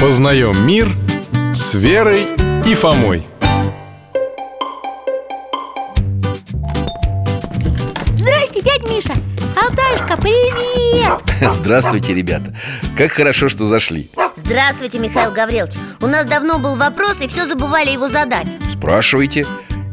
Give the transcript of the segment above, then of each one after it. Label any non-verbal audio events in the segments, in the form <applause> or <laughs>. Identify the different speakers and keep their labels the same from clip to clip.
Speaker 1: Познаем мир с Верой и Фомой.
Speaker 2: Здрасте, дядь Миша. Алтаюшка, привет! <laughs>
Speaker 3: Здравствуйте, ребята. Как хорошо, что зашли.
Speaker 4: Здравствуйте, Михаил Гаврилович. У нас давно был вопрос, и все забывали его задать.
Speaker 3: Спрашивайте.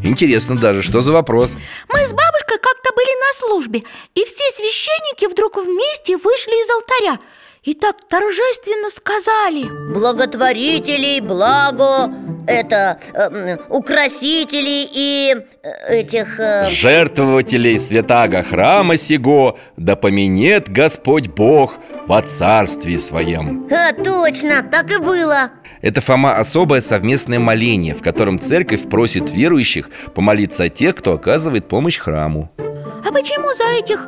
Speaker 3: Интересно даже, что за вопрос?
Speaker 2: Мы с бабушкой как-то были на службе И все священники вдруг вместе вышли из алтаря И так торжественно сказали.
Speaker 4: Благотворителей, благо, это, эм, украсителей и э, этих... э,
Speaker 3: Жертвователей святаго храма сего Да поменет Господь Бог во царстве своем.
Speaker 4: А, точно, так и было.
Speaker 3: Это, Фома, особое совместное моление В котором церковь просит верующих помолиться о тех, кто оказывает помощь храму.
Speaker 2: А почему за этих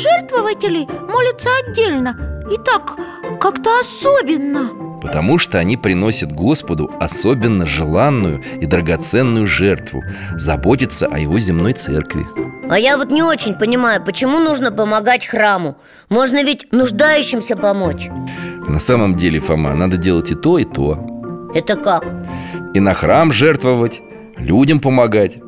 Speaker 2: жертвователей молятся отдельно? И так как-то особенно.
Speaker 3: Потому что они приносят Господу особенно желанную и драгоценную жертву Заботятся о его земной церкви.
Speaker 4: А я вот не очень понимаю, почему нужно помогать храму? Можно ведь нуждающимся помочь.
Speaker 3: На самом деле, Фома, надо делать и то, и то.
Speaker 4: Это как?
Speaker 3: И на храм жертвовать, людям помогать.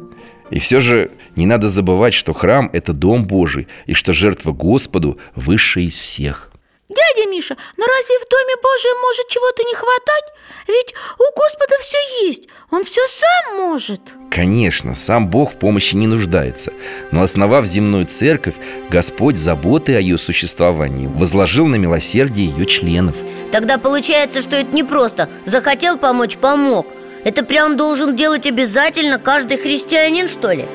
Speaker 3: И все же не надо забывать, что храм – это дом Божий И что жертва Господу высшая из всех
Speaker 2: Дядя Миша, но разве в Доме Божьем может чего-то не хватать? Ведь у Господа все есть, Он все сам может.
Speaker 3: Конечно, сам Бог в помощи не нуждается. Но основав земную церковь, Господь заботой о ее существовании Возложил на милосердие ее членов.
Speaker 4: Тогда получается, что это не просто. Захотел помочь – помог. Это прям должен делать обязательно каждый христианин, что ли?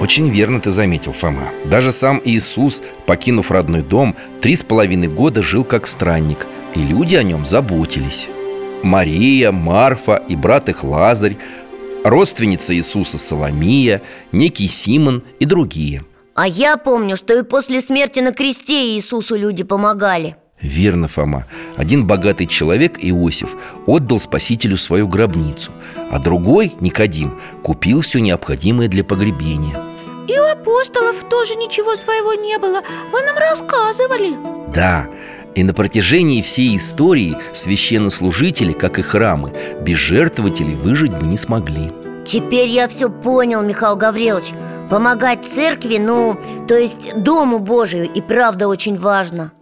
Speaker 3: Очень верно ты заметил, Фома. Даже сам Иисус, покинув родной дом, три с половиной года жил как странник И люди о нем заботились. Мария, Марфа и брат их Лазарь Родственница Иисуса Соломия, некий Симон и другие.
Speaker 4: А я помню, что и после смерти на кресте Иисусу люди помогали.
Speaker 3: Верно, Фома. Один богатый человек, Иосиф, отдал Спасителю свою гробницу А другой, Никодим, купил все необходимое для погребения
Speaker 2: И у апостолов тоже ничего своего не было. Вы нам рассказывали.
Speaker 3: Да, и на протяжении всей истории священнослужители, как и храмы, без жертвователей выжить бы не смогли.
Speaker 4: Теперь я все понял, Михаил Гаврилович. Помогать церкви, ну, то есть Дому Божию и правда очень важно.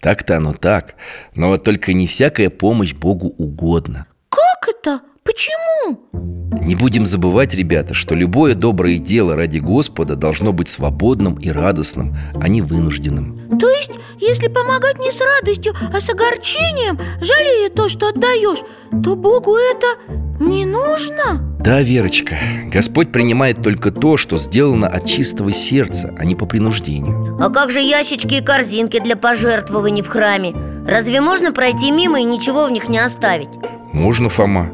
Speaker 3: Так-то оно так, но вот только не всякая помощь Богу угодна.
Speaker 2: Как это? Почему?
Speaker 3: Не будем забывать, ребята, что любое доброе дело ради Господа должно быть свободным и радостным, а не вынужденным
Speaker 2: То есть, если помогать не с радостью, а с огорчением, жалея то, что отдаешь, то Богу это не нужно?
Speaker 3: Да, Верочка, Господь принимает только то, что сделано от чистого сердца, а не по принуждению
Speaker 4: А как же ящички и корзинки для пожертвований в храме? Разве можно пройти мимо и ничего в них не оставить?
Speaker 3: Можно, Фома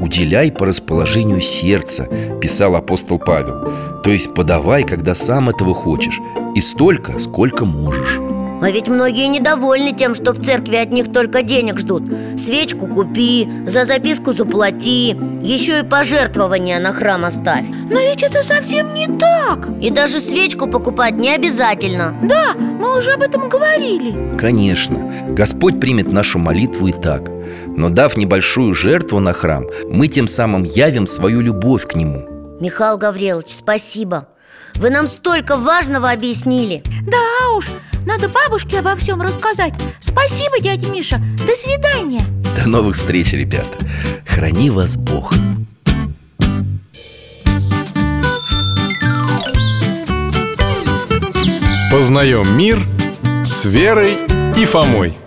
Speaker 3: Уделяй по расположению сердца, писал апостол Павел. То есть подавай, когда сам этого хочешь И столько, сколько можешь
Speaker 4: А ведь многие недовольны тем, что в церкви от них только денег ждут. Свечку купи, за записку заплати Еще и пожертвования на храм оставь.
Speaker 2: Но ведь это совсем не так.
Speaker 4: И даже свечку покупать не обязательно.
Speaker 2: Да, мы уже об этом говорили.
Speaker 3: Конечно, Господь примет нашу молитву и так. Но дав небольшую жертву на храм Мы тем самым явим свою любовь к Нему.
Speaker 4: Михаил Гаврилович, спасибо. Вы нам столько важного объяснили.
Speaker 2: Да уж, надо бабушке обо всем рассказать. Спасибо, дядя Миша, до свидания.
Speaker 3: До новых встреч, ребята. Храни вас Бог.
Speaker 1: Познаем мир с Верой и Фомой